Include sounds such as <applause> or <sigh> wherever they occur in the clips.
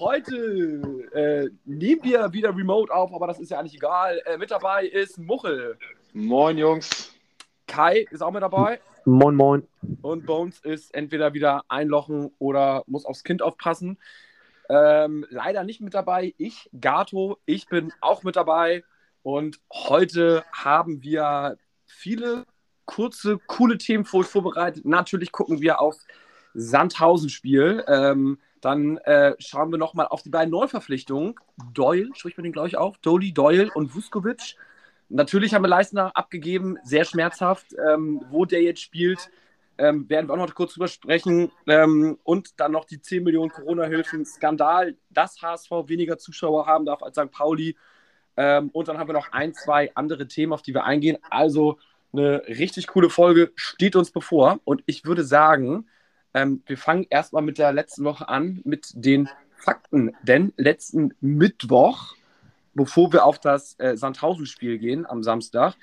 Heute äh, nehmen wir wieder remote auf, aber das ist ja eigentlich egal. Äh, mit dabei ist Muchel. Moin, Jungs. Kai ist auch mit dabei. Moin, moin. Und Bones ist entweder wieder einlochen oder muss aufs Kind aufpassen. Ähm, leider nicht mit dabei. Ich, Gato, ich bin auch mit dabei. Und heute haben wir viele kurze, coole Themen für euch vorbereitet. Natürlich gucken wir auf Sandhausen-Spiel. Ähm, dann äh, schauen wir nochmal auf die beiden Neuverpflichtungen. Doyle, spricht man den, glaube ich, auf. Dolly, Doyle und Vuskovic. Natürlich haben wir Leistner abgegeben, sehr schmerzhaft. Ähm, wo der jetzt spielt, ähm, werden wir auch noch kurz drüber sprechen. Ähm, und dann noch die 10 Millionen Corona-Hilfen. Skandal, dass HSV weniger Zuschauer haben darf als St. Pauli. Ähm, und dann haben wir noch ein, zwei andere Themen, auf die wir eingehen. Also eine richtig coole Folge steht uns bevor. Und ich würde sagen, ähm, wir fangen erstmal mit der letzten Woche an, mit den Fakten. Denn letzten Mittwoch, bevor wir auf das äh, Sandhausen-Spiel gehen am Samstag,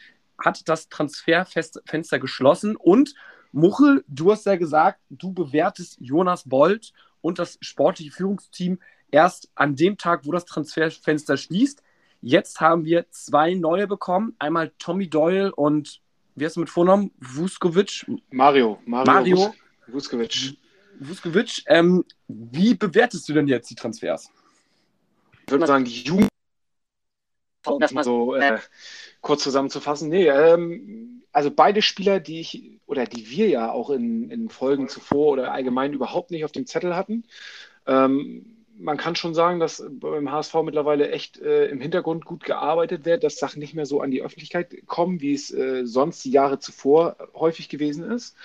hat das Transferfenster geschlossen. Und Muchel, du hast ja gesagt, du bewertest Jonas Bold und das sportliche Führungsteam erst an dem Tag, wo das Transferfenster schließt. Jetzt haben wir zwei neue bekommen. Einmal Tommy Doyle und, wie heißt du mit Vornamen? Vuskovic? Mario. Mario. Mario. Vuskovic. Vuskovic. Ähm, wie bewertest du denn jetzt die Transfers? Ich würde mal sagen, die Jugend. Um das mal so äh, kurz zusammenzufassen. Nee, ähm, also beide Spieler, die ich oder die wir ja auch in, in Folgen zuvor oder allgemein überhaupt nicht auf dem Zettel hatten. Ähm, man kann schon sagen, dass beim HSV mittlerweile echt äh, im Hintergrund gut gearbeitet wird, dass Sachen nicht mehr so an die Öffentlichkeit kommen, wie es äh, sonst die Jahre zuvor häufig gewesen ist.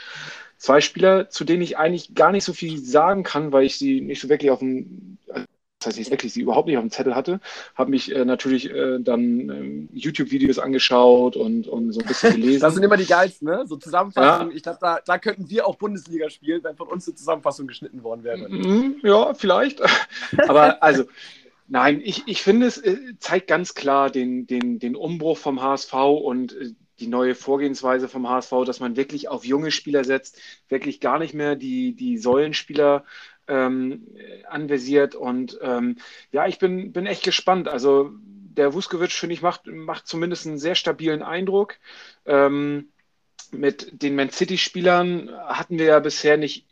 Zwei Spieler, zu denen ich eigentlich gar nicht so viel sagen kann, weil ich sie nicht so wirklich auf dem, das heißt nicht wirklich, sie überhaupt nicht auf dem Zettel hatte, habe mich äh, natürlich äh, dann ähm, YouTube-Videos angeschaut und, und so ein bisschen <laughs> gelesen. das sind immer die geilsten, ne? So Zusammenfassungen. Ja. Ich glaube, da, da könnten wir auch Bundesliga spielen, wenn von uns eine Zusammenfassung geschnitten worden wäre. Mhm, ja, vielleicht. <laughs> Aber also, nein, ich, ich finde, es äh, zeigt ganz klar den, den, den Umbruch vom HSV und äh, die neue Vorgehensweise vom HSV, dass man wirklich auf junge Spieler setzt, wirklich gar nicht mehr die, die Säulenspieler ähm, anvisiert. Und ähm, ja, ich bin, bin echt gespannt. Also der Vuskovic, finde ich, macht, macht zumindest einen sehr stabilen Eindruck. Ähm, mit den Man City-Spielern hatten wir ja bisher nicht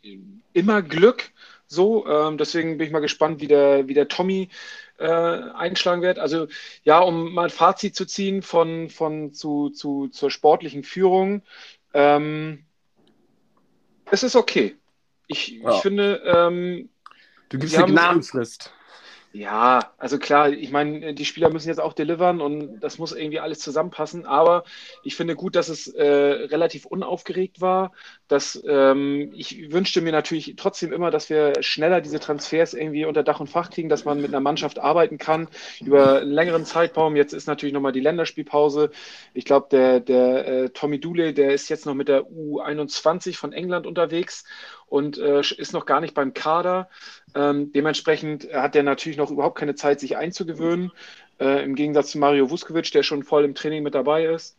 immer Glück. So, ähm, deswegen bin ich mal gespannt, wie der, wie der Tommy äh, einschlagen wird. Also ja, um mal ein Fazit zu ziehen von, von zu, zu, zur sportlichen Führung. Ähm, es ist okay. Ich, ja. ich finde. Ähm, du gibst eine Gnadenfrist. Ja, also klar, ich meine, die Spieler müssen jetzt auch delivern und das muss irgendwie alles zusammenpassen. Aber ich finde gut, dass es äh, relativ unaufgeregt war. Dass, ähm, ich wünschte mir natürlich trotzdem immer, dass wir schneller diese Transfers irgendwie unter Dach und Fach kriegen, dass man mit einer Mannschaft arbeiten kann über einen längeren Zeitraum. Jetzt ist natürlich nochmal die Länderspielpause. Ich glaube, der, der äh, Tommy Dule, der ist jetzt noch mit der U21 von England unterwegs und äh, ist noch gar nicht beim Kader. Ähm, dementsprechend hat er natürlich noch überhaupt keine Zeit, sich einzugewöhnen. Äh, Im Gegensatz zu Mario Vuskovic, der schon voll im Training mit dabei ist.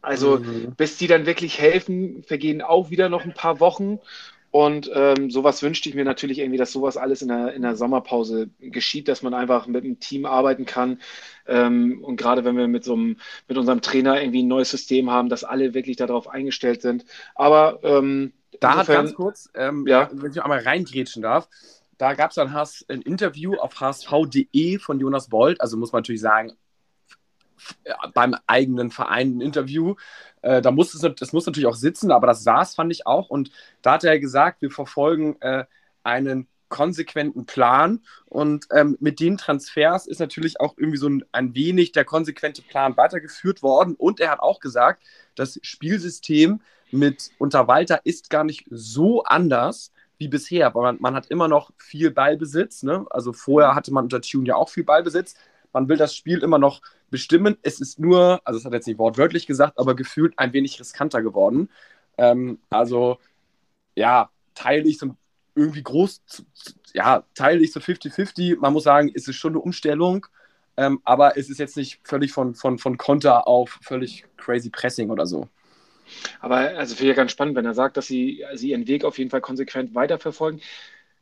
Also mhm. bis die dann wirklich helfen, vergehen auch wieder noch ein paar Wochen. Und ähm, sowas wünschte ich mir natürlich irgendwie, dass sowas alles in der, in der Sommerpause geschieht, dass man einfach mit einem Team arbeiten kann. Ähm, und gerade wenn wir mit, so einem, mit unserem Trainer irgendwie ein neues System haben, dass alle wirklich darauf eingestellt sind. Aber ähm, da hat ganz kurz, ähm, ja. wenn ich einmal reingrätschen darf, da gab es dann ein Interview auf hsv.de von Jonas Bold, also muss man natürlich sagen, beim eigenen Verein ein Interview. Äh, da muss es, das muss natürlich auch sitzen, aber das saß, fand ich auch. Und da hat er gesagt, wir verfolgen äh, einen konsequenten Plan. Und ähm, mit den Transfers ist natürlich auch irgendwie so ein, ein wenig der konsequente Plan weitergeführt worden. Und er hat auch gesagt, das Spielsystem mit unter Walter ist gar nicht so anders wie bisher, aber man, man, hat immer noch viel Ballbesitz. Ne? Also vorher hatte man unter Tune ja auch viel Ballbesitz. Man will das Spiel immer noch bestimmen. Es ist nur, also es hat jetzt nicht wortwörtlich gesagt, aber gefühlt ein wenig riskanter geworden. Ähm, also ja, teile ich so irgendwie groß, ja, teile ich so 50-50. Man muss sagen, es ist schon eine Umstellung. Ähm, aber es ist jetzt nicht völlig von, von, von Konter auf völlig crazy Pressing oder so. Aber also finde ich ja ganz spannend, wenn er sagt, dass sie, sie ihren Weg auf jeden Fall konsequent weiterverfolgen.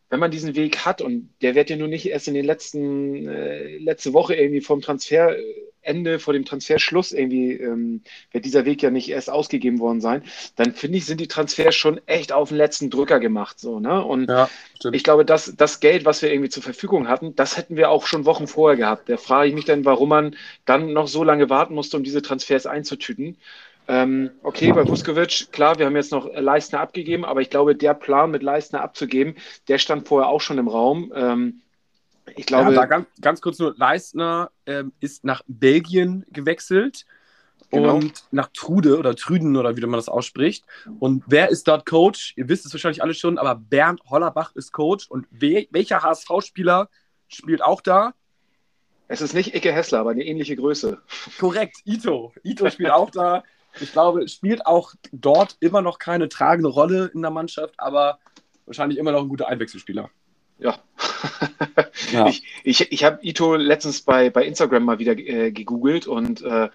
Wenn man diesen Weg hat und der wird ja nur nicht erst in den letzten, äh, letzte Woche irgendwie vom Transferende, vor dem Transferschluss irgendwie, ähm, wird dieser Weg ja nicht erst ausgegeben worden sein, dann finde ich, sind die Transfers schon echt auf den letzten Drücker gemacht, so, ne? Und ja, ich glaube, dass das Geld, was wir irgendwie zur Verfügung hatten, das hätten wir auch schon Wochen vorher gehabt. Da frage ich mich dann, warum man dann noch so lange warten musste, um diese Transfers einzutüten. Ähm, okay, bei Vuskovic, klar, wir haben jetzt noch Leistner abgegeben, aber ich glaube, der Plan mit Leistner abzugeben, der stand vorher auch schon im Raum. Ähm, ich glaube. Ja, da ganz, ganz kurz nur: Leistner ähm, ist nach Belgien gewechselt genau. und nach Trude oder Trüden oder wie man das ausspricht. Und wer ist dort Coach? Ihr wisst es wahrscheinlich alle schon, aber Bernd Hollerbach ist Coach. Und we welcher HSV-Spieler spielt auch da? Es ist nicht Icke Hessler, aber eine ähnliche Größe. Korrekt, Ito. Ito spielt auch da. <laughs> Ich glaube, spielt auch dort immer noch keine tragende Rolle in der Mannschaft, aber wahrscheinlich immer noch ein guter Einwechselspieler. Ja. <laughs> ja. Ich, ich, ich habe Ito letztens bei, bei Instagram mal wieder äh, gegoogelt und äh,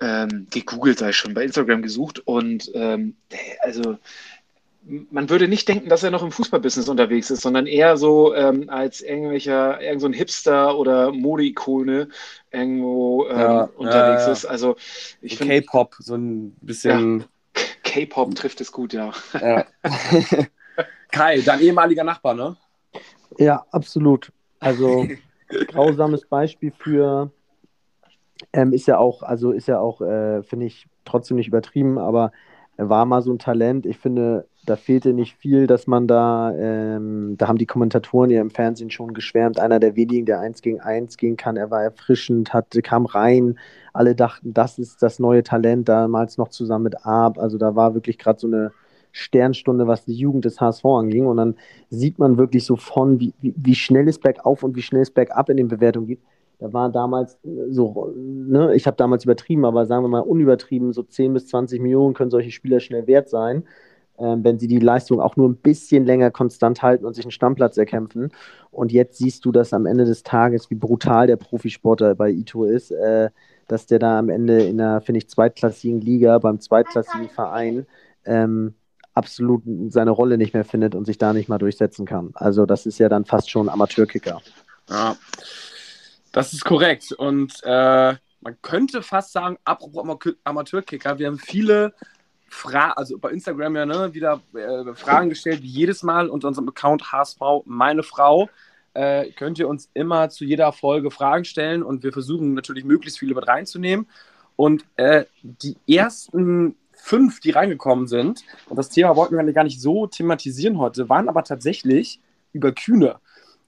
ähm, gegoogelt sei schon, bei Instagram gesucht und ähm, also man würde nicht denken, dass er noch im Fußballbusiness unterwegs ist, sondern eher so ähm, als irgendwelcher, irgend so ein Hipster oder Modeikone irgendwo ähm, ja, unterwegs ja, ja. ist. Also ich finde. K-Pop, so ein bisschen. K-Pop trifft es gut, ja. <laughs> Kai, dein ehemaliger Nachbar, ne? Ja, absolut. Also <laughs> grausames Beispiel für ähm, ist ja auch, also ist ja auch, äh, finde ich, trotzdem nicht übertrieben, aber er war mal so ein Talent. Ich finde, da fehlte nicht viel, dass man da, ähm, da haben die Kommentatoren ja im Fernsehen schon geschwärmt, einer der wenigen, der eins gegen eins gehen kann. Er war erfrischend, hat, kam rein. Alle dachten, das ist das neue Talent, damals noch zusammen mit Arp. Also da war wirklich gerade so eine Sternstunde, was die Jugend des HSV anging. Und dann sieht man wirklich so von, wie, wie, wie schnell es bergauf und wie schnell es bergab in den Bewertungen geht. Da war damals so, ne, ich habe damals übertrieben, aber sagen wir mal unübertrieben, so 10 bis 20 Millionen können solche Spieler schnell wert sein ähm, wenn sie die Leistung auch nur ein bisschen länger konstant halten und sich einen Stammplatz erkämpfen. Und jetzt siehst du, dass am Ende des Tages, wie brutal der Profisportler bei Ito ist, äh, dass der da am Ende in einer, finde ich, zweitklassigen Liga, beim zweitklassigen Verein, ähm, absolut seine Rolle nicht mehr findet und sich da nicht mal durchsetzen kann. Also das ist ja dann fast schon Amateurkicker. Ja, das ist korrekt. Und äh, man könnte fast sagen, apropos Amateurkicker, wir haben viele Fra also bei Instagram ja ne, wieder äh, Fragen gestellt, wie jedes Mal unter unserem Account HSV meine Frau. Äh, könnt ihr uns immer zu jeder Folge Fragen stellen und wir versuchen natürlich möglichst viele mit reinzunehmen. Und äh, die ersten fünf, die reingekommen sind, und das Thema wollten wir gar nicht so thematisieren heute, waren aber tatsächlich über Kühne.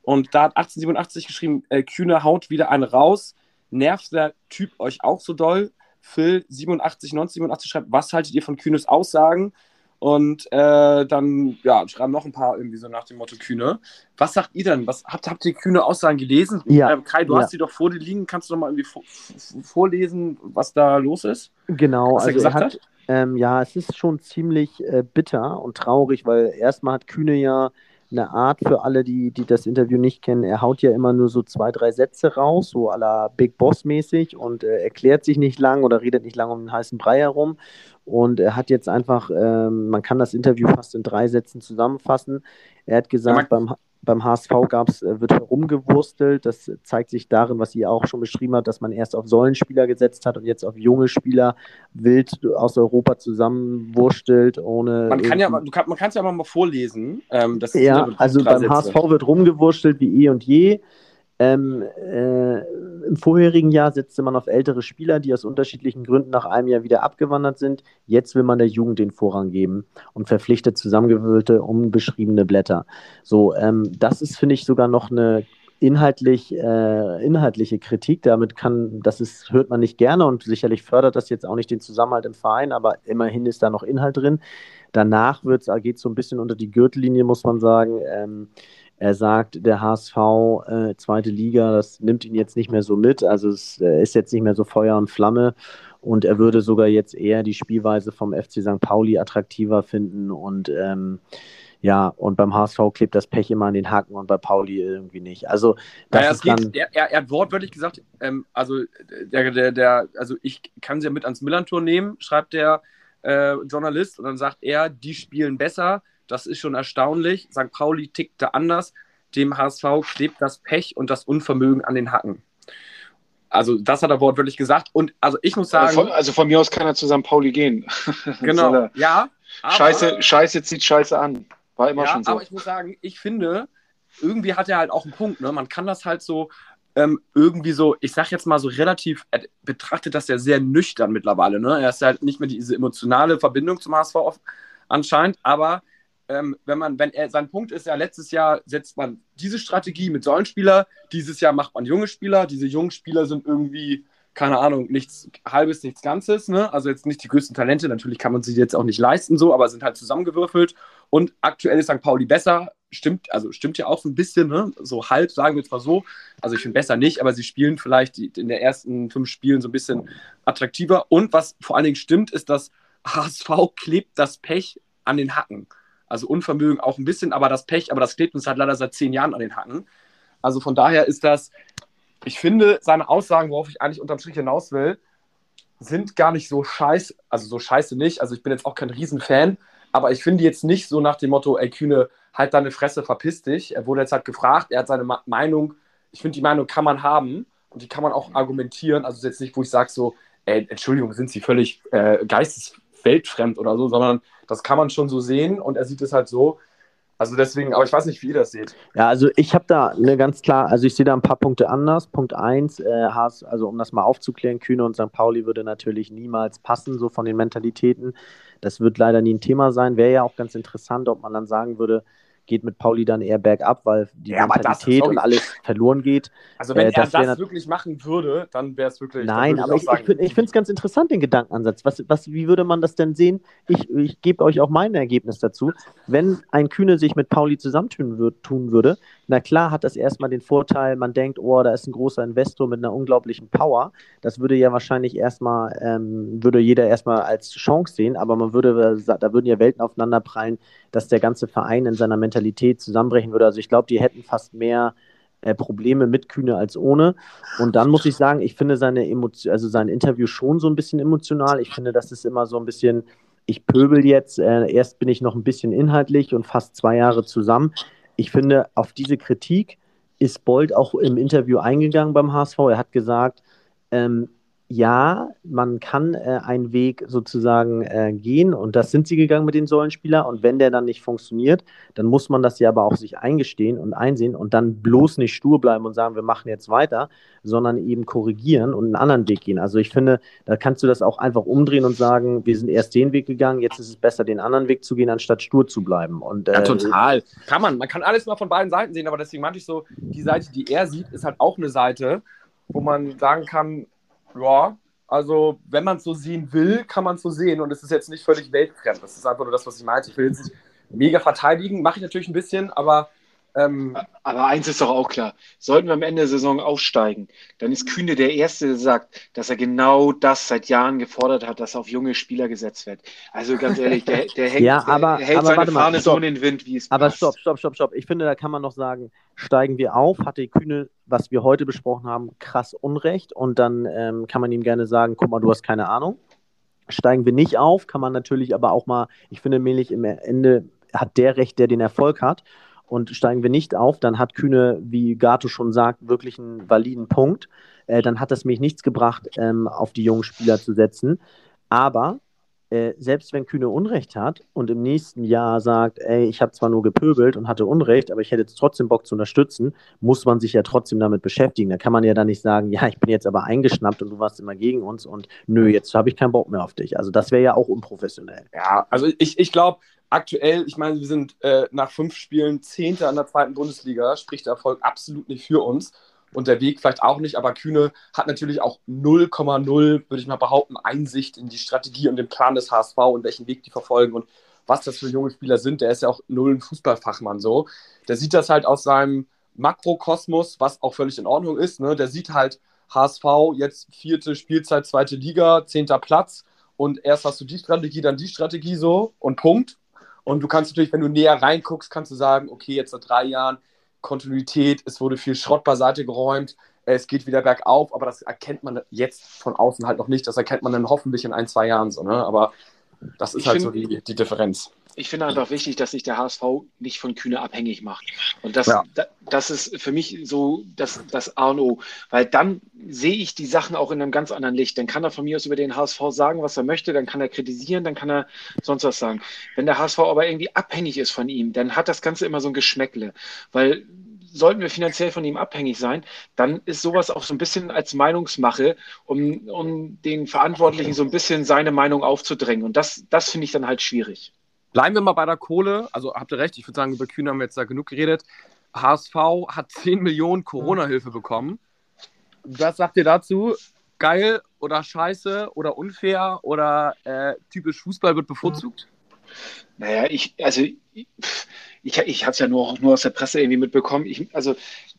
Und da hat 1887 geschrieben, äh, Kühne haut wieder einen raus. Nervt der Typ euch auch so doll? Phil 87, 1987 schreibt, was haltet ihr von Kühnes Aussagen? Und äh, dann ja, schreiben noch ein paar irgendwie so nach dem Motto Kühne. Was sagt ihr denn? Was, habt, habt ihr Kühne Aussagen gelesen? Ja. Äh, Kai, du ja. hast sie doch vor dir liegen. Kannst du noch mal irgendwie vorlesen, was da los ist? Genau, was also er, er hat, hat? Ähm, ja, es ist schon ziemlich äh, bitter und traurig, weil erstmal hat Kühne ja eine Art für alle, die, die das Interview nicht kennen. Er haut ja immer nur so zwei, drei Sätze raus, so à la Big Boss mäßig und äh, erklärt sich nicht lang oder redet nicht lang um den heißen Brei herum. Und er hat jetzt einfach, ähm, man kann das Interview fast in drei Sätzen zusammenfassen. Er hat gesagt, ja, beim, beim HSV gab's, äh, wird herumgewurstelt. Das zeigt sich darin, was ihr auch schon beschrieben habt, dass man erst auf Säulenspieler gesetzt hat und jetzt auf junge Spieler wild aus Europa zusammenwurstelt, ohne. Man kann ja, man kann es ja mal vorlesen. Ähm, ja, also beim HSV wird rumgewurstelt wie eh und je. Ähm, äh, Im vorherigen Jahr setzte man auf ältere Spieler, die aus unterschiedlichen Gründen nach einem Jahr wieder abgewandert sind. Jetzt will man der Jugend den Vorrang geben und verpflichtet zusammengewürfelte, unbeschriebene Blätter. So, ähm, das ist, finde ich, sogar noch eine inhaltlich, äh, inhaltliche Kritik. Damit kann, das ist, hört man nicht gerne und sicherlich fördert das jetzt auch nicht den Zusammenhalt im Verein, aber immerhin ist da noch Inhalt drin. danach geht es so ein bisschen unter die Gürtellinie, muss man sagen. Ähm, er sagt, der HSV, äh, zweite Liga, das nimmt ihn jetzt nicht mehr so mit. Also es äh, ist jetzt nicht mehr so Feuer und Flamme. Und er würde sogar jetzt eher die Spielweise vom FC St. Pauli attraktiver finden. Und ähm, ja, und beim HSV klebt das Pech immer an den Haken und bei Pauli irgendwie nicht. Also, das naja, ist geht, dann. Er, er, er, hat wortwörtlich gesagt, ähm, also, der, der, der, also ich kann sie ja mit ans Millantor nehmen, schreibt der äh, Journalist. Und dann sagt er, die spielen besser. Das ist schon erstaunlich. St. Pauli tickt da anders. Dem HSV klebt das Pech und das Unvermögen an den Hacken. Also, das hat er wortwörtlich gesagt. Und also ich muss sagen. Also von, also von mir aus kann er zu St. Pauli gehen. <laughs> Genau, ja. Scheiße, scheiße zieht Scheiße an. War immer ja, schon so. Aber ich muss sagen, ich finde, irgendwie hat er halt auch einen Punkt. Ne? Man kann das halt so ähm, irgendwie so, ich sag jetzt mal so relativ, er betrachtet das ja sehr nüchtern mittlerweile. Ne? Er ist halt nicht mehr diese emotionale Verbindung zum HSV anscheinend, aber ähm, wenn man, wenn er, sein Punkt ist ja, letztes Jahr setzt man diese Strategie mit Säulenspieler, dieses Jahr macht man junge Spieler, diese jungen Spieler sind irgendwie, keine Ahnung, nichts halbes, nichts Ganzes, ne? Also jetzt nicht die größten Talente, natürlich kann man sie jetzt auch nicht leisten, so, aber sind halt zusammengewürfelt. Und aktuell ist St. Pauli besser, stimmt, also stimmt ja auch so ein bisschen, ne? So halb, sagen wir mal so. Also ich finde besser nicht, aber sie spielen vielleicht in den ersten fünf Spielen so ein bisschen attraktiver. Und was vor allen Dingen stimmt, ist, dass HSV klebt das Pech an den Hacken. Also Unvermögen auch ein bisschen, aber das Pech, aber das klebt uns halt leider seit zehn Jahren an den Hacken. Also von daher ist das, ich finde, seine Aussagen, worauf ich eigentlich unterm Strich hinaus will, sind gar nicht so scheiße, also so scheiße nicht. Also ich bin jetzt auch kein Riesenfan, aber ich finde jetzt nicht so nach dem Motto, ey Kühne, halt deine Fresse, verpiss dich. Er wurde jetzt halt gefragt, er hat seine Meinung, ich finde, die Meinung kann man haben und die kann man auch argumentieren. Also jetzt nicht, wo ich sage so, ey, Entschuldigung, sind sie völlig äh, geistesweltfremd oder so, sondern das kann man schon so sehen und er sieht es halt so. Also deswegen, aber ich weiß nicht, wie ihr das seht. Ja, also ich habe da eine ganz klar, also ich sehe da ein paar Punkte anders. Punkt eins, äh, also um das mal aufzuklären, Kühne und St. Pauli würde natürlich niemals passen, so von den Mentalitäten. Das wird leider nie ein Thema sein. Wäre ja auch ganz interessant, ob man dann sagen würde, geht mit Pauli dann eher bergab, weil die ja, Mentalität und alles verloren geht. Also wenn äh, er das, wirklich machen würde, dann wäre es wirklich. Nein, aber ich, ich, ich finde es ganz interessant, den Gedankenansatz. Was, was, wie würde man das denn sehen? Ich, ich gebe euch auch mein Ergebnis dazu. Wenn ein Kühne sich mit Pauli zusammentun würd, tun würde, na klar hat das erstmal den Vorteil, man denkt, oh, da ist ein großer Investor mit einer unglaublichen Power. Das würde ja wahrscheinlich erstmal, ähm, würde jeder erstmal als Chance sehen, aber man würde, da würden ja Welten aufeinander prallen, dass der ganze Verein in seiner Mentalität zusammenbrechen würde. Also ich glaube, die hätten fast mehr äh, Probleme mit Kühne als ohne. Und dann muss ich sagen, ich finde seine Emotion, also sein Interview schon so ein bisschen emotional. Ich finde, das ist immer so ein bisschen, ich pöbel jetzt, äh, erst bin ich noch ein bisschen inhaltlich und fast zwei Jahre zusammen. Ich finde, auf diese Kritik ist Bold auch im Interview eingegangen beim HSV. Er hat gesagt, ähm, ja, man kann äh, einen Weg sozusagen äh, gehen und das sind sie gegangen mit den Säulenspieler und wenn der dann nicht funktioniert, dann muss man das ja aber auch sich eingestehen und einsehen und dann bloß nicht stur bleiben und sagen, wir machen jetzt weiter, sondern eben korrigieren und einen anderen Weg gehen. Also ich finde, da kannst du das auch einfach umdrehen und sagen, wir sind erst den Weg gegangen, jetzt ist es besser, den anderen Weg zu gehen, anstatt stur zu bleiben. Und, äh, ja, total. Kann man. Man kann alles mal von beiden Seiten sehen, aber deswegen meinte ich so, die Seite, die er sieht, ist halt auch eine Seite, wo man sagen kann, ja, also wenn man es so sehen will, kann man es so sehen und es ist jetzt nicht völlig weltfremd. Das ist einfach nur das, was ich meinte. Ich will jetzt nicht mega verteidigen, mache ich natürlich ein bisschen, aber ähm, Aber eins ist doch auch klar: Sollten wir am Ende der Saison aufsteigen, dann ist Kühne der Erste, der sagt, dass er genau das seit Jahren gefordert hat, dass auf junge Spieler gesetzt wird. Also ganz ehrlich, der, der <laughs> hängt, ja, aber, der hält aber, seine Fahne mal, so in den Wind, wie es Aber passt. stopp, stopp, stopp, stopp. Ich finde, da kann man noch sagen, steigen wir auf, hatte Kühne, was wir heute besprochen haben, krass Unrecht und dann ähm, kann man ihm gerne sagen, guck mal, du hast keine Ahnung. Steigen wir nicht auf, kann man natürlich aber auch mal, ich finde nämlich im Ende hat der Recht, der den Erfolg hat. Und steigen wir nicht auf, dann hat Kühne, wie Gato schon sagt, wirklich einen validen Punkt. Äh, dann hat es mich nichts gebracht, ähm, auf die jungen Spieler zu setzen. Aber äh, selbst wenn Kühne Unrecht hat und im nächsten Jahr sagt, ey, ich habe zwar nur gepöbelt und hatte Unrecht, aber ich hätte jetzt trotzdem Bock zu unterstützen, muss man sich ja trotzdem damit beschäftigen. Da kann man ja dann nicht sagen, <laughs> ja, ich bin jetzt aber eingeschnappt und du warst immer gegen uns und nö, jetzt habe ich keinen Bock mehr auf dich. Also das wäre ja auch unprofessionell. Ja, also ich, ich glaube, aktuell, ich meine, wir sind äh, nach fünf Spielen Zehnter an der zweiten Bundesliga, spricht der Erfolg absolut nicht für uns und der Weg vielleicht auch nicht, aber Kühne hat natürlich auch 0,0, würde ich mal behaupten, Einsicht in die Strategie und den Plan des HSV und welchen Weg die verfolgen und was das für junge Spieler sind. Der ist ja auch null ein Fußballfachmann so. Der sieht das halt aus seinem Makrokosmos, was auch völlig in Ordnung ist. Ne? Der sieht halt HSV jetzt vierte Spielzeit, zweite Liga, zehnter Platz und erst hast du die Strategie, dann die Strategie so und Punkt. Und du kannst natürlich, wenn du näher reinguckst, kannst du sagen, okay, jetzt seit drei Jahren Kontinuität, es wurde viel Schrott beiseite geräumt, es geht wieder bergauf, aber das erkennt man jetzt von außen halt noch nicht. Das erkennt man dann hoffentlich in ein, zwei Jahren so. Ne? Aber das ist ich halt find, so die, die Differenz. Ich finde einfach wichtig, dass sich der HSV nicht von Kühne abhängig macht. Und das, ja. das ist für mich so das, das A und O. Weil dann sehe ich die Sachen auch in einem ganz anderen Licht. Dann kann er von mir aus über den HSV sagen, was er möchte, dann kann er kritisieren, dann kann er sonst was sagen. Wenn der HSV aber irgendwie abhängig ist von ihm, dann hat das Ganze immer so ein Geschmäckle. Weil sollten wir finanziell von ihm abhängig sein, dann ist sowas auch so ein bisschen als Meinungsmache, um, um den Verantwortlichen so ein bisschen seine Meinung aufzudrängen. Und das, das finde ich dann halt schwierig. Bleiben wir mal bei der Kohle. Also habt ihr recht, ich würde sagen, über Kühne haben wir jetzt da genug geredet. HSV hat 10 Millionen Corona-Hilfe bekommen. Was sagt ihr dazu? Geil oder scheiße oder unfair oder äh, typisch Fußball wird bevorzugt? Naja, ich, also ich, ich, habe es ja nur, nur aus der Presse irgendwie mitbekommen. Ich, also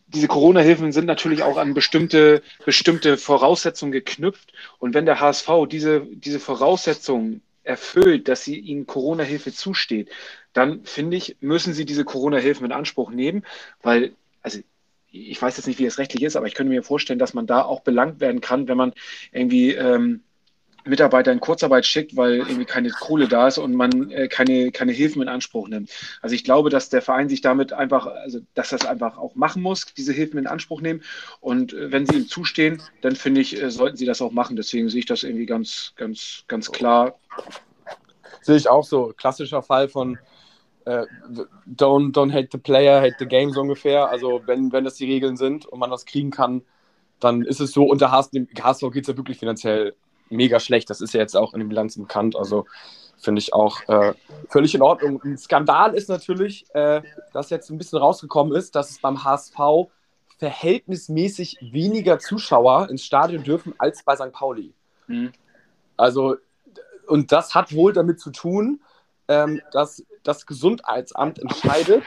diese Corona-Hilfen sind natürlich auch an bestimmte, bestimmte Voraussetzungen geknüpft. Und wenn der HSV diese, diese Voraussetzungen erfüllt, dass sie ihnen Corona-Hilfe zusteht, dann finde ich, müssen sie diese Corona-Hilfen in Anspruch nehmen, weil, also ich weiß jetzt nicht, wie es rechtlich ist, aber ich könnte mir vorstellen, dass man da auch belangt werden kann, wenn man irgendwie ähm, Mitarbeiter in Kurzarbeit schickt, weil irgendwie keine Kohle da ist und man äh, keine, keine Hilfen in Anspruch nimmt. Also ich glaube, dass der Verein sich damit einfach, also dass das einfach auch machen muss, diese Hilfen in Anspruch nehmen. Und äh, wenn sie ihm zustehen, dann finde ich, äh, sollten sie das auch machen. Deswegen sehe ich das irgendwie ganz, ganz, ganz klar. Sehe ich auch so. Klassischer Fall von äh, don't, don't hate the player, hate the game so ungefähr. Also wenn, wenn das die Regeln sind und man das kriegen kann, dann ist es so. Und der HSV, HSV geht es ja wirklich finanziell mega schlecht. Das ist ja jetzt auch in den Bilanzen bekannt. Also finde ich auch äh, völlig in Ordnung. Ein Skandal ist natürlich, äh, dass jetzt ein bisschen rausgekommen ist, dass es beim HSV verhältnismäßig weniger Zuschauer ins Stadion dürfen als bei St. Pauli. Mhm. Also, und das hat wohl damit zu tun, ähm, dass das Gesundheitsamt entscheidet,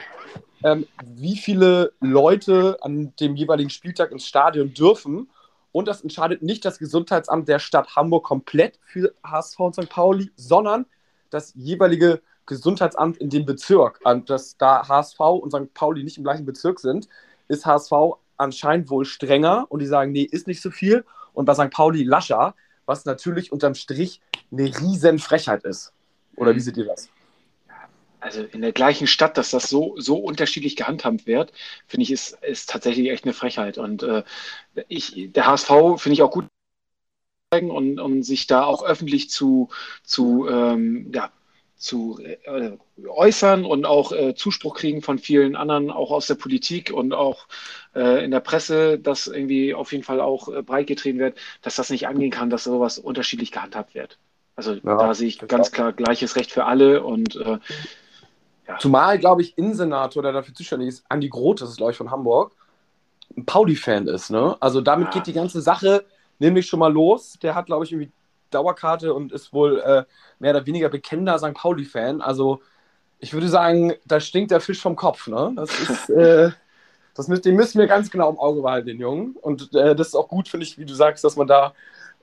ähm, wie viele Leute an dem jeweiligen Spieltag ins Stadion dürfen. Und das entscheidet nicht das Gesundheitsamt der Stadt Hamburg komplett für HSV und St. Pauli, sondern das jeweilige Gesundheitsamt in dem Bezirk. Und dass da HSV und St. Pauli nicht im gleichen Bezirk sind, ist HSV anscheinend wohl strenger und die sagen, nee, ist nicht so viel. Und bei St. Pauli lascher, was natürlich unterm Strich eine riesen Frechheit ist. Oder wie seht ihr das? Also in der gleichen Stadt, dass das so, so unterschiedlich gehandhabt wird, finde ich, ist, ist tatsächlich echt eine Frechheit. Und äh, ich, der HSV finde ich auch gut und, und sich da auch öffentlich zu, zu, ähm, ja, zu äh, äußern und auch äh, Zuspruch kriegen von vielen anderen, auch aus der Politik und auch äh, in der Presse, dass irgendwie auf jeden Fall auch äh, breitgetreten wird, dass das nicht angehen kann, dass sowas unterschiedlich gehandhabt wird. Also ja, da sehe ich ganz klar gleiches Recht für alle und äh, ja. Zumal, glaube ich, Innensenator, der dafür zuständig ist, Andi Groth, das ist, glaube ich, von Hamburg, ein Pauli-Fan ist. Ne? Also damit ja. geht die ganze Sache nämlich schon mal los. Der hat, glaube ich, irgendwie Dauerkarte und ist wohl äh, mehr oder weniger bekennender St. Pauli-Fan. Also ich würde sagen, da stinkt der Fisch vom Kopf. Ne? Das ist, <laughs> äh, das, den müssen wir ganz genau im Auge behalten, den Jungen. Und äh, das ist auch gut, finde ich, wie du sagst, dass man da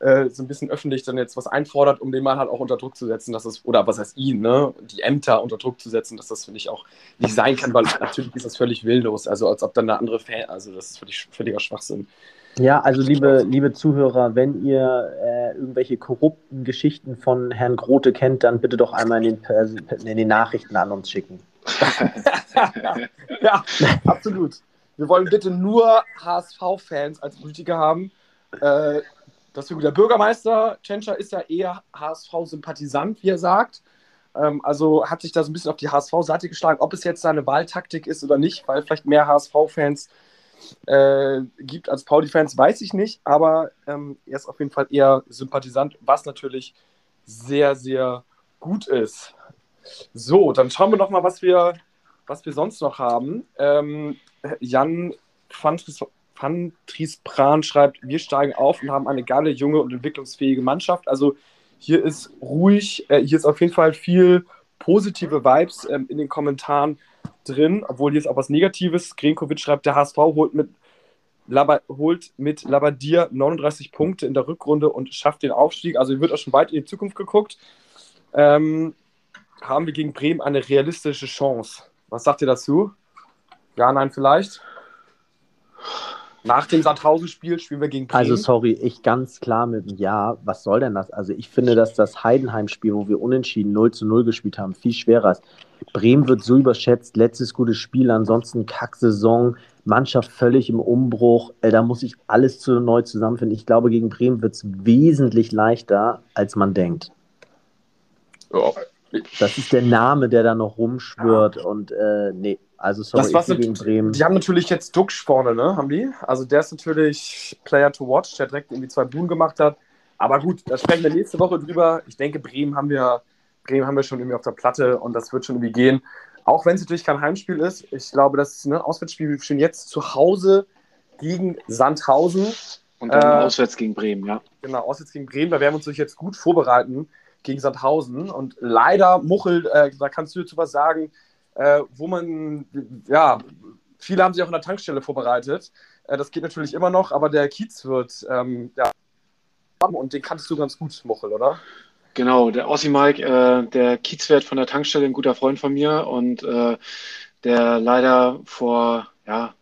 äh, so ein bisschen öffentlich dann jetzt was einfordert, um den Mann halt auch unter Druck zu setzen, dass es, oder was heißt ihn, ne, die Ämter unter Druck zu setzen, dass das, finde ich, auch nicht sein kann, weil natürlich ist das völlig willlos, also als ob dann eine andere Fan, also das ist völlig, völliger Schwachsinn. Ja, also liebe, liebe Zuhörer, wenn ihr äh, irgendwelche korrupten Geschichten von Herrn Grote kennt, dann bitte doch einmal in den, in den Nachrichten an uns schicken. <laughs> ja, absolut. Wir wollen bitte nur HSV-Fans als Politiker haben. Äh, das ist der Bürgermeister. Tschentscher ist ja eher HSV-Sympathisant, wie er sagt. Ähm, also hat sich da so ein bisschen auf die HSV-Seite geschlagen. Ob es jetzt seine Wahltaktik ist oder nicht, weil vielleicht mehr HSV-Fans äh, gibt als Pauli-Fans, weiß ich nicht. Aber ähm, er ist auf jeden Fall eher Sympathisant, was natürlich sehr, sehr gut ist. So, dann schauen wir noch mal, was wir, was wir sonst noch haben. Ähm, Jan fand Van Pran schreibt, wir steigen auf und haben eine geile, junge und entwicklungsfähige Mannschaft. Also hier ist ruhig, äh, hier ist auf jeden Fall viel positive Vibes ähm, in den Kommentaren drin, obwohl jetzt auch was Negatives. Grenkovic schreibt, der HSV holt mit, Laba, holt mit Labadier 39 Punkte in der Rückrunde und schafft den Aufstieg. Also wird auch schon weit in die Zukunft geguckt. Ähm, haben wir gegen Bremen eine realistische Chance? Was sagt ihr dazu? Ja, nein, vielleicht? Nach dem Sandhausen-Spiel spielen wir gegen Bremen. Also sorry, ich ganz klar mit einem Ja. Was soll denn das? Also ich finde, dass das Heidenheim-Spiel, wo wir unentschieden 0 zu 0 gespielt haben, viel schwerer ist. Bremen wird so überschätzt, letztes gutes Spiel, ansonsten Kack-Saison, Mannschaft völlig im Umbruch. Äh, da muss ich alles zu neu zusammenfinden. Ich glaube, gegen Bremen wird es wesentlich leichter, als man denkt. Ja. Das ist der Name, der da noch rumschwirrt und äh, nee. Also sorry, das, gegen Bremen. Die haben natürlich jetzt Duxch vorne, ne? Haben die? Also der ist natürlich Player to watch, der direkt irgendwie zwei Blumen gemacht hat. Aber gut, da sprechen wir nächste Woche drüber. Ich denke, Bremen haben wir, Bremen haben wir schon irgendwie auf der Platte und das wird schon irgendwie gehen. Auch wenn es natürlich kein Heimspiel ist. Ich glaube, das ist ein ne, Auswärtsspiel. Wir stehen jetzt zu Hause gegen Sandhausen. Und dann äh, auswärts gegen Bremen, ja. Genau, auswärts gegen Bremen. Da werden wir uns jetzt gut vorbereiten gegen Sandhausen. Und leider, Muchel, äh, da kannst du dazu was sagen, äh, wo man, ja, viele haben sich auch in der Tankstelle vorbereitet. Äh, das geht natürlich immer noch, aber der Kiez wird, ähm, ja, und den kanntest du ganz gut, Muchel, oder? Genau, der Ossi Mike, äh, der Kiezwert von der Tankstelle, ein guter Freund von mir und äh, der leider vor ja,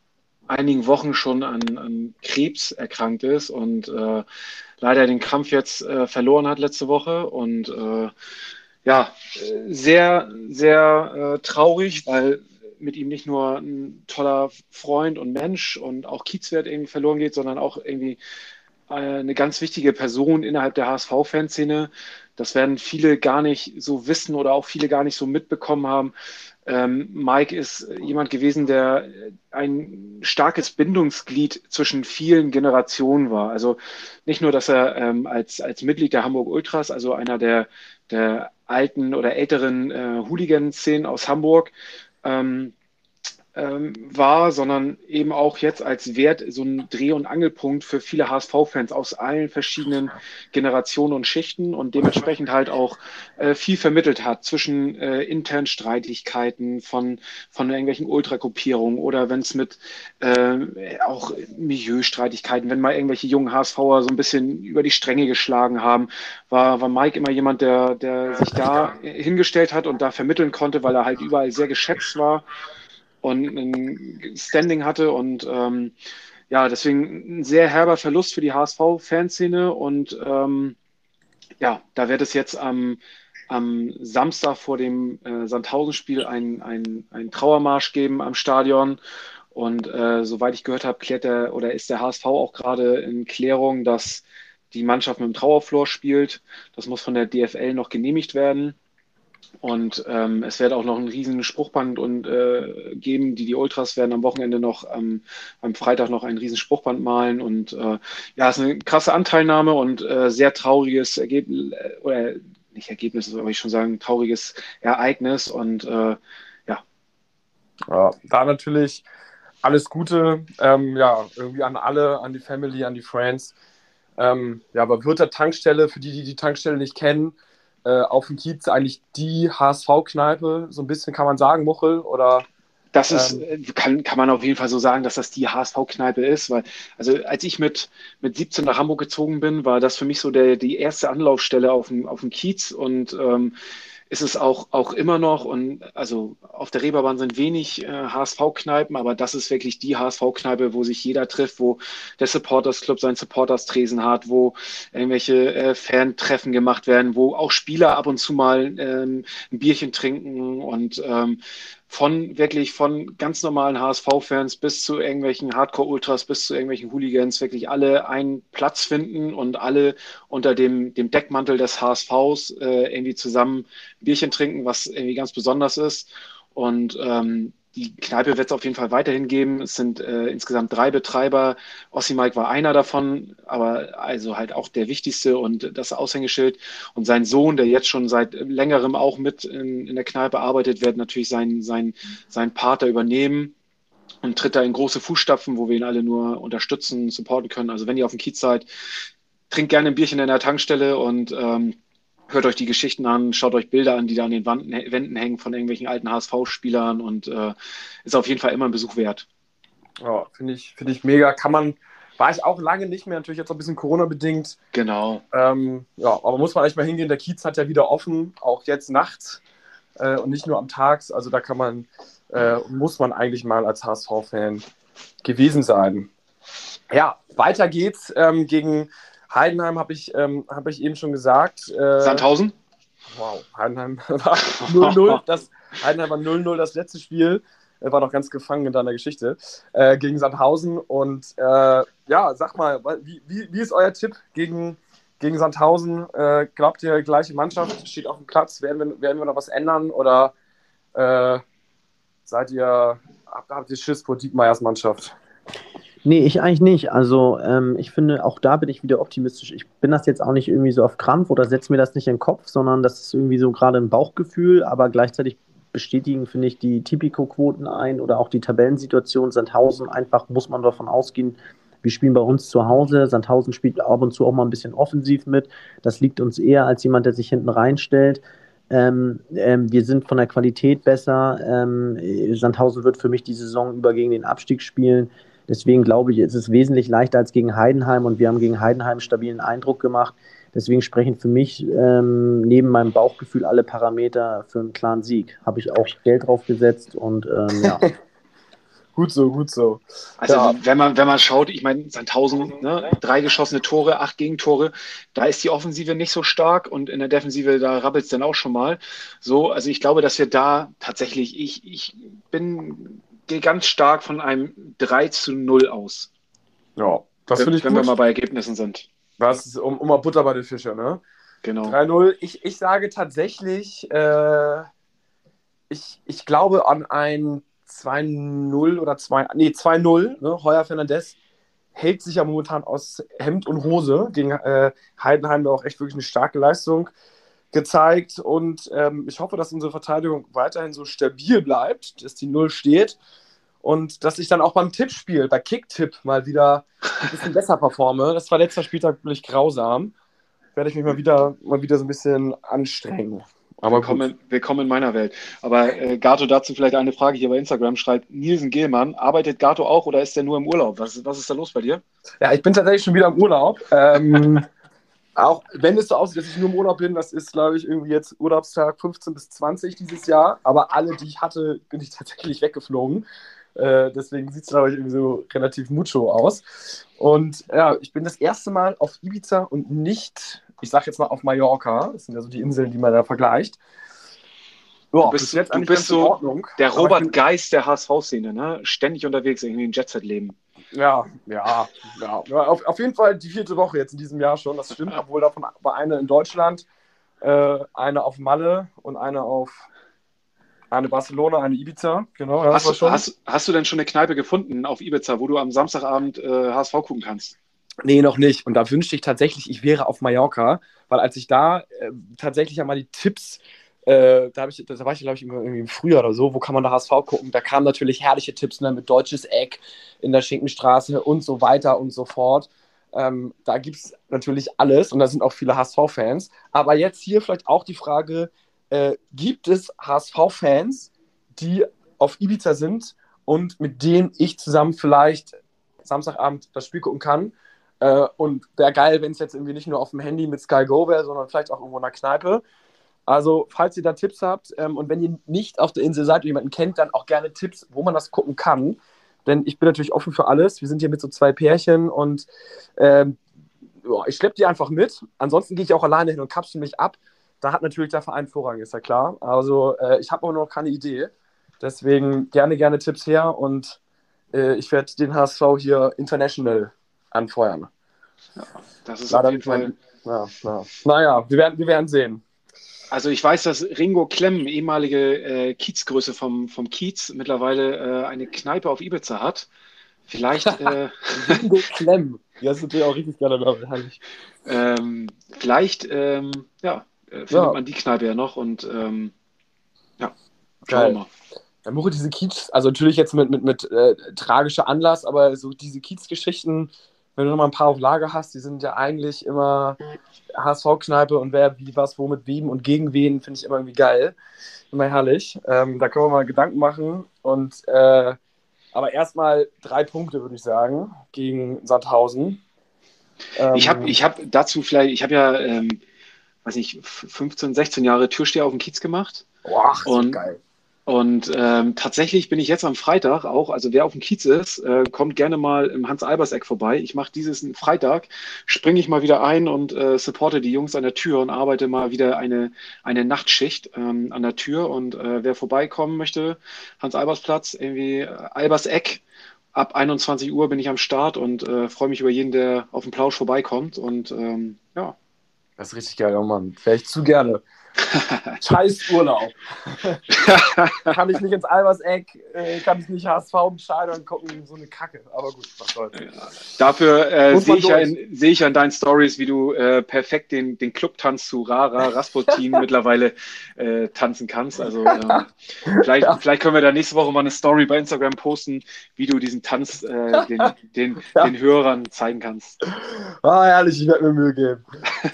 einigen Wochen schon an, an Krebs erkrankt ist und äh, leider den Kampf jetzt äh, verloren hat letzte Woche und äh, ja, sehr, sehr äh, traurig, weil mit ihm nicht nur ein toller Freund und Mensch und auch Kiezwert irgendwie verloren geht, sondern auch irgendwie äh, eine ganz wichtige Person innerhalb der HSV-Fanszene. Das werden viele gar nicht so wissen oder auch viele gar nicht so mitbekommen haben. Ähm, Mike ist jemand gewesen, der ein starkes Bindungsglied zwischen vielen Generationen war. Also nicht nur, dass er ähm, als, als Mitglied der Hamburg Ultras, also einer der, der alten oder älteren äh, Hooligan-Szenen aus Hamburg, ähm, ähm, war, sondern eben auch jetzt als Wert so ein Dreh- und Angelpunkt für viele HSV-Fans aus allen verschiedenen Generationen und Schichten und dementsprechend halt auch äh, viel vermittelt hat zwischen äh, internen Streitigkeiten von, von irgendwelchen Ultragruppierungen oder wenn es mit äh, auch Milieustreitigkeiten, wenn mal irgendwelche jungen HSVer so ein bisschen über die Stränge geschlagen haben, war, war Mike immer jemand, der, der sich da hingestellt hat und da vermitteln konnte, weil er halt überall sehr geschätzt war und ein Standing hatte und ähm, ja, deswegen ein sehr herber Verlust für die HSV-Fanszene und ähm, ja, da wird es jetzt am, am Samstag vor dem äh, Sandhausen-Spiel ein, ein, ein Trauermarsch geben am Stadion. Und äh, soweit ich gehört habe, klärt der oder ist der HSV auch gerade in Klärung, dass die Mannschaft mit dem Trauerflor spielt. Das muss von der DFL noch genehmigt werden. Und ähm, es wird auch noch einen riesen Spruchband und, äh, geben. Die, die Ultras werden am Wochenende noch, ähm, am Freitag noch ein riesen Spruchband malen. Und äh, ja, es ist eine krasse Anteilnahme und äh, sehr trauriges Ergebnis, äh, oder nicht Ergebnis, aber ich schon sagen, trauriges Ereignis. Und äh, ja. ja. Da natürlich alles Gute, ähm, ja, irgendwie an alle, an die Family, an die Friends. Ähm, ja, aber wird der Tankstelle, für die, die die Tankstelle nicht kennen, äh, auf dem Kiez eigentlich die HSV-Kneipe, so ein bisschen kann man sagen, Muchel, oder? Das ist, ähm, äh, kann, kann man auf jeden Fall so sagen, dass das die HSV-Kneipe ist, weil, also als ich mit, mit 17 nach Hamburg gezogen bin, war das für mich so der, die erste Anlaufstelle auf dem, auf dem Kiez und ähm, ist es auch, auch immer noch. Und also auf der Reeperbahn sind wenig äh, HSV-Kneipen, aber das ist wirklich die HSV-Kneipe, wo sich jeder trifft, wo der Supporters Club seinen Supporters-Tresen hat, wo irgendwelche äh, Fan-Treffen gemacht werden, wo auch Spieler ab und zu mal ähm, ein Bierchen trinken und ähm, von wirklich von ganz normalen HSV-Fans bis zu irgendwelchen Hardcore-Ultras, bis zu irgendwelchen Hooligans, wirklich alle einen Platz finden und alle unter dem, dem Deckmantel des HSVs äh, irgendwie zusammen Bierchen trinken, was irgendwie ganz besonders ist. Und ähm, die Kneipe wird es auf jeden Fall weiterhin geben. Es sind äh, insgesamt drei Betreiber. Ossi Mike war einer davon, aber also halt auch der wichtigste und das Aushängeschild. Und sein Sohn, der jetzt schon seit längerem auch mit in, in der Kneipe arbeitet, wird natürlich seinen sein, sein Pater übernehmen und tritt da in große Fußstapfen, wo wir ihn alle nur unterstützen, supporten können. Also wenn ihr auf dem Kiez seid, trinkt gerne ein Bierchen in der Tankstelle und ähm, hört euch die Geschichten an, schaut euch Bilder an, die da an den Wanden, Wänden hängen von irgendwelchen alten HSV-Spielern und äh, ist auf jeden Fall immer ein Besuch wert. Ja, finde ich, find ich mega. Kann man, war ich auch lange nicht mehr, natürlich jetzt auch ein bisschen Corona-bedingt. Genau. Ähm, ja, aber muss man eigentlich mal hingehen. Der Kiez hat ja wieder offen, auch jetzt nachts äh, und nicht nur am Tag. Also da kann man, äh, muss man eigentlich mal als HSV-Fan gewesen sein. Ja, weiter geht's ähm, gegen Heidenheim, habe ich, ähm, hab ich eben schon gesagt. Äh, Sandhausen? Wow, Heidenheim <laughs> war 0-0. Das, Heidenheim war 0-0 das letzte Spiel. War noch ganz gefangen in deiner Geschichte. Äh, gegen Sandhausen. Und äh, ja, sag mal, wie, wie, wie ist euer Tipp gegen, gegen Sandhausen? Äh, glaubt ihr, gleiche Mannschaft steht auf dem Platz? Werden wir, werden wir noch was ändern? Oder äh, seid ihr, habt, habt ihr Schiss vor Diekmeyers Mannschaft? Nee, ich eigentlich nicht. Also ähm, ich finde, auch da bin ich wieder optimistisch. Ich bin das jetzt auch nicht irgendwie so auf Krampf oder setze mir das nicht in den Kopf, sondern das ist irgendwie so gerade ein Bauchgefühl, aber gleichzeitig bestätigen, finde ich, die Tipico-Quoten ein oder auch die Tabellensituation. Sandhausen einfach muss man davon ausgehen, wir spielen bei uns zu Hause. Sandhausen spielt ab und zu auch mal ein bisschen offensiv mit. Das liegt uns eher als jemand, der sich hinten reinstellt. Ähm, ähm, wir sind von der Qualität besser. Ähm, Sandhausen wird für mich die Saison über gegen den Abstieg spielen. Deswegen glaube ich, ist es wesentlich leichter als gegen Heidenheim und wir haben gegen Heidenheim einen stabilen Eindruck gemacht. Deswegen sprechen für mich ähm, neben meinem Bauchgefühl alle Parameter für einen klaren Sieg. Habe ich auch Geld drauf gesetzt und ähm, ja. <laughs> gut so, gut so. Also ja. wenn man wenn man schaut, ich meine, Sandhausen, ne, drei geschossene Tore, acht Gegentore, da ist die Offensive nicht so stark und in der Defensive da rabbelt es dann auch schon mal. So, also ich glaube, dass wir da tatsächlich, ich, ich bin gehe ganz stark von einem 3 zu 0 aus. Ja, das finde ich Wenn gut. wir mal bei Ergebnissen sind. Was, um, um mal Butter bei den Fischen, ne? Genau. 3-0. Ich, ich sage tatsächlich, äh, ich, ich glaube an ein 2-0 oder 2, nee, 2-0. Ne? Heuer Fernandez hält sich ja momentan aus Hemd und Hose gegen äh, Heidenheim, da auch echt wirklich eine starke Leistung gezeigt. Und ähm, ich hoffe, dass unsere Verteidigung weiterhin so stabil bleibt, dass die Null steht und dass ich dann auch beim Tippspiel, bei Kicktipp mal wieder ein bisschen besser performe. Das war letzter Spieltag wirklich grausam. Werde ich mich mal wieder, mal wieder so ein bisschen anstrengen. Aber willkommen, willkommen in meiner Welt. Aber äh, Gato, dazu vielleicht eine Frage hier bei Instagram schreibt Nielsen Gehlmann, arbeitet Gato auch oder ist der nur im Urlaub? Was, was ist da los bei dir? Ja, ich bin tatsächlich schon wieder im Urlaub. Ähm, <laughs> auch wenn es so aussieht, dass ich nur im Urlaub bin, das ist, glaube ich, irgendwie jetzt Urlaubstag 15 bis 20 dieses Jahr. Aber alle, die ich hatte, bin ich <laughs> tatsächlich weggeflogen. Äh, deswegen sieht es, glaube ich, irgendwie so relativ mucho aus. Und ja, ich bin das erste Mal auf Ibiza und nicht, ich sage jetzt mal auf Mallorca. Das sind ja so die Inseln, die man da vergleicht. Ja, du bist, jetzt du bist so der Robert Geist der HSV-Szene, ne? Ständig unterwegs, irgendwie im Jet-Set-Leben. Ja, ja, ja. Auf, auf jeden Fall die vierte Woche jetzt in diesem Jahr schon, das stimmt, obwohl davon war eine in Deutschland, äh, eine auf Malle und eine auf eine Barcelona, eine Ibiza. Genau, hast, du, hast, hast, du denn schon eine Kneipe gefunden auf Ibiza, wo du am Samstagabend äh, HSV gucken kannst? Nee, noch nicht. Und da wünschte ich tatsächlich, ich wäre auf Mallorca, weil als ich da äh, tatsächlich einmal die Tipps äh, da, ich, da war ich, glaube ich, irgendwie im Frühjahr oder so, wo kann man da HSV gucken? Da kamen natürlich herrliche Tipps ne, mit deutsches Eck in der Schinkenstraße und so weiter und so fort. Ähm, da gibt es natürlich alles und da sind auch viele HSV-Fans. Aber jetzt hier vielleicht auch die Frage: äh, Gibt es HSV-Fans, die auf Ibiza sind und mit denen ich zusammen vielleicht Samstagabend das Spiel gucken kann? Äh, und wäre geil, wenn es jetzt irgendwie nicht nur auf dem Handy mit Sky Go wäre, sondern vielleicht auch irgendwo in der Kneipe. Also, falls ihr da Tipps habt ähm, und wenn ihr nicht auf der Insel seid und jemanden kennt, dann auch gerne Tipps, wo man das gucken kann. Denn ich bin natürlich offen für alles. Wir sind hier mit so zwei Pärchen und ähm, ja, ich schleppe die einfach mit. Ansonsten gehe ich auch alleine hin und kapsel mich ab. Da hat natürlich der Verein Vorrang, ist ja klar. Also, äh, ich habe aber noch keine Idee. Deswegen gerne, gerne Tipps her und äh, ich werde den HSV hier international anfeuern. Ja, das ist Leider auf jeden Fall. Ja, ja. Naja, wir werden, wir werden sehen. Also ich weiß, dass Ringo Klemm, ehemalige äh, Kiezgröße vom, vom Kiez, mittlerweile äh, eine Kneipe auf Ibiza hat. Vielleicht. <laughs> Äh, Ringo Klemm. Ja, das ist natürlich auch richtig gerne herrlich. Ähm, vielleicht, ähm, ja, äh, findet ja. man die Kneipe ja noch und ähm, ja, schauen wir mal. Ja, Muche, diese Kiez, also natürlich jetzt mit, mit, mit äh, tragischer Anlass, aber so diese Kiez-Geschichten wenn du noch mal ein paar auf Lager hast, die sind ja eigentlich immer HSV-Kneipe und wer wie was, wo mit wem und gegen wen, finde ich immer irgendwie geil. Immer herrlich. Ähm, da können wir mal Gedanken machen. Und äh, aber erstmal drei Punkte, würde ich sagen, gegen Sandhausen. Ähm, ich habe ich hab dazu vielleicht, ich habe ja, ähm, weiß nicht, 15, 16 Jahre Türsteher auf dem Kiez gemacht. Boah, und, geil. Und ähm, tatsächlich bin ich jetzt am Freitag auch, also wer auf dem Kiez ist, äh, kommt gerne mal im Hans-Albers-Eck vorbei. Ich mache dieses Freitag, springe ich mal wieder ein und äh, supporte die Jungs an der Tür und arbeite mal wieder eine, eine Nachtschicht ähm, an der Tür. Und äh, wer vorbeikommen möchte, Hans-Albers-Platz, irgendwie äh, Albers-Eck, ab 21 Uhr bin ich am Start und äh, freue mich über jeden, der auf dem Plausch vorbeikommt. Und ähm, ja. Das ist richtig geil, oh Mann. Vielleicht zu gerne. <laughs> Scheiß Urlaub. <laughs> kann ich nicht ins Alberseck, äh, kann ich nicht HSV entscheiden und gucken, so eine Kacke. Aber gut, was soll's. Ja. Dafür äh, sehe ich, ja seh ich ja in deinen Stories, wie du äh, perfekt den, den Clubtanz zu Rara Rasputin <laughs> mittlerweile äh, tanzen kannst. Also ähm, vielleicht, ja. vielleicht können wir da nächste Woche mal eine Story bei Instagram posten, wie du diesen Tanz äh, den, den, den Hörern zeigen kannst. Ah, herrlich, ich werde mir Mühe geben.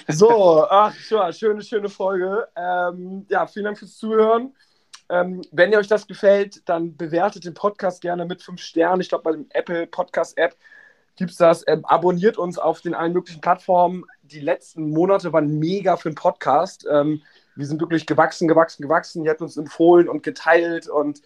So, ach, schöne, schöne Folge. Ähm, ja, vielen Dank fürs Zuhören. Ähm, wenn ihr euch das gefällt, dann bewertet den Podcast gerne mit fünf Sternen. Ich glaube, bei dem Apple Podcast App gibt es das. Ähm, abonniert uns auf den allen möglichen Plattformen. Die letzten Monate waren mega für den Podcast. Ähm, wir sind wirklich gewachsen, gewachsen, gewachsen. Ihr habt uns empfohlen und geteilt und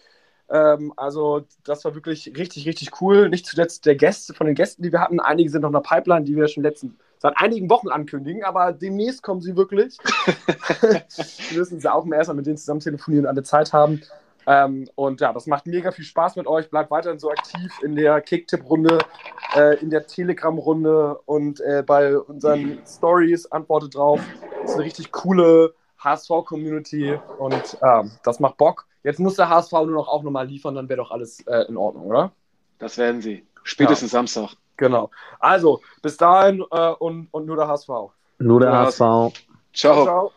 ähm, also das war wirklich richtig, richtig cool. Nicht zuletzt der Gäste, von den Gästen, die wir hatten. Einige sind noch in der Pipeline, die wir schon letzten seit einigen Wochen ankündigen, aber demnächst kommen sie wirklich. <laughs> wir müssen sie auch mal erstmal mit denen zusammen telefonieren und alle Zeit haben. Ähm, und ja, das macht mega viel Spaß mit euch. Bleibt weiterhin so aktiv in der Kicktipp-Runde, äh, in der Telegram-Runde und äh, bei unseren Stories. Antwortet drauf. Das ist eine richtig coole HSV-Community und äh, das macht Bock. Jetzt muss der HSV nur noch auch nochmal liefern, dann wäre doch alles äh, in Ordnung, oder? Das werden sie. Spätestens ja. Samstag. Genau. Also, bis dahin äh, und, und nur der HSV. Nur der HSV. Ciao. Ciao.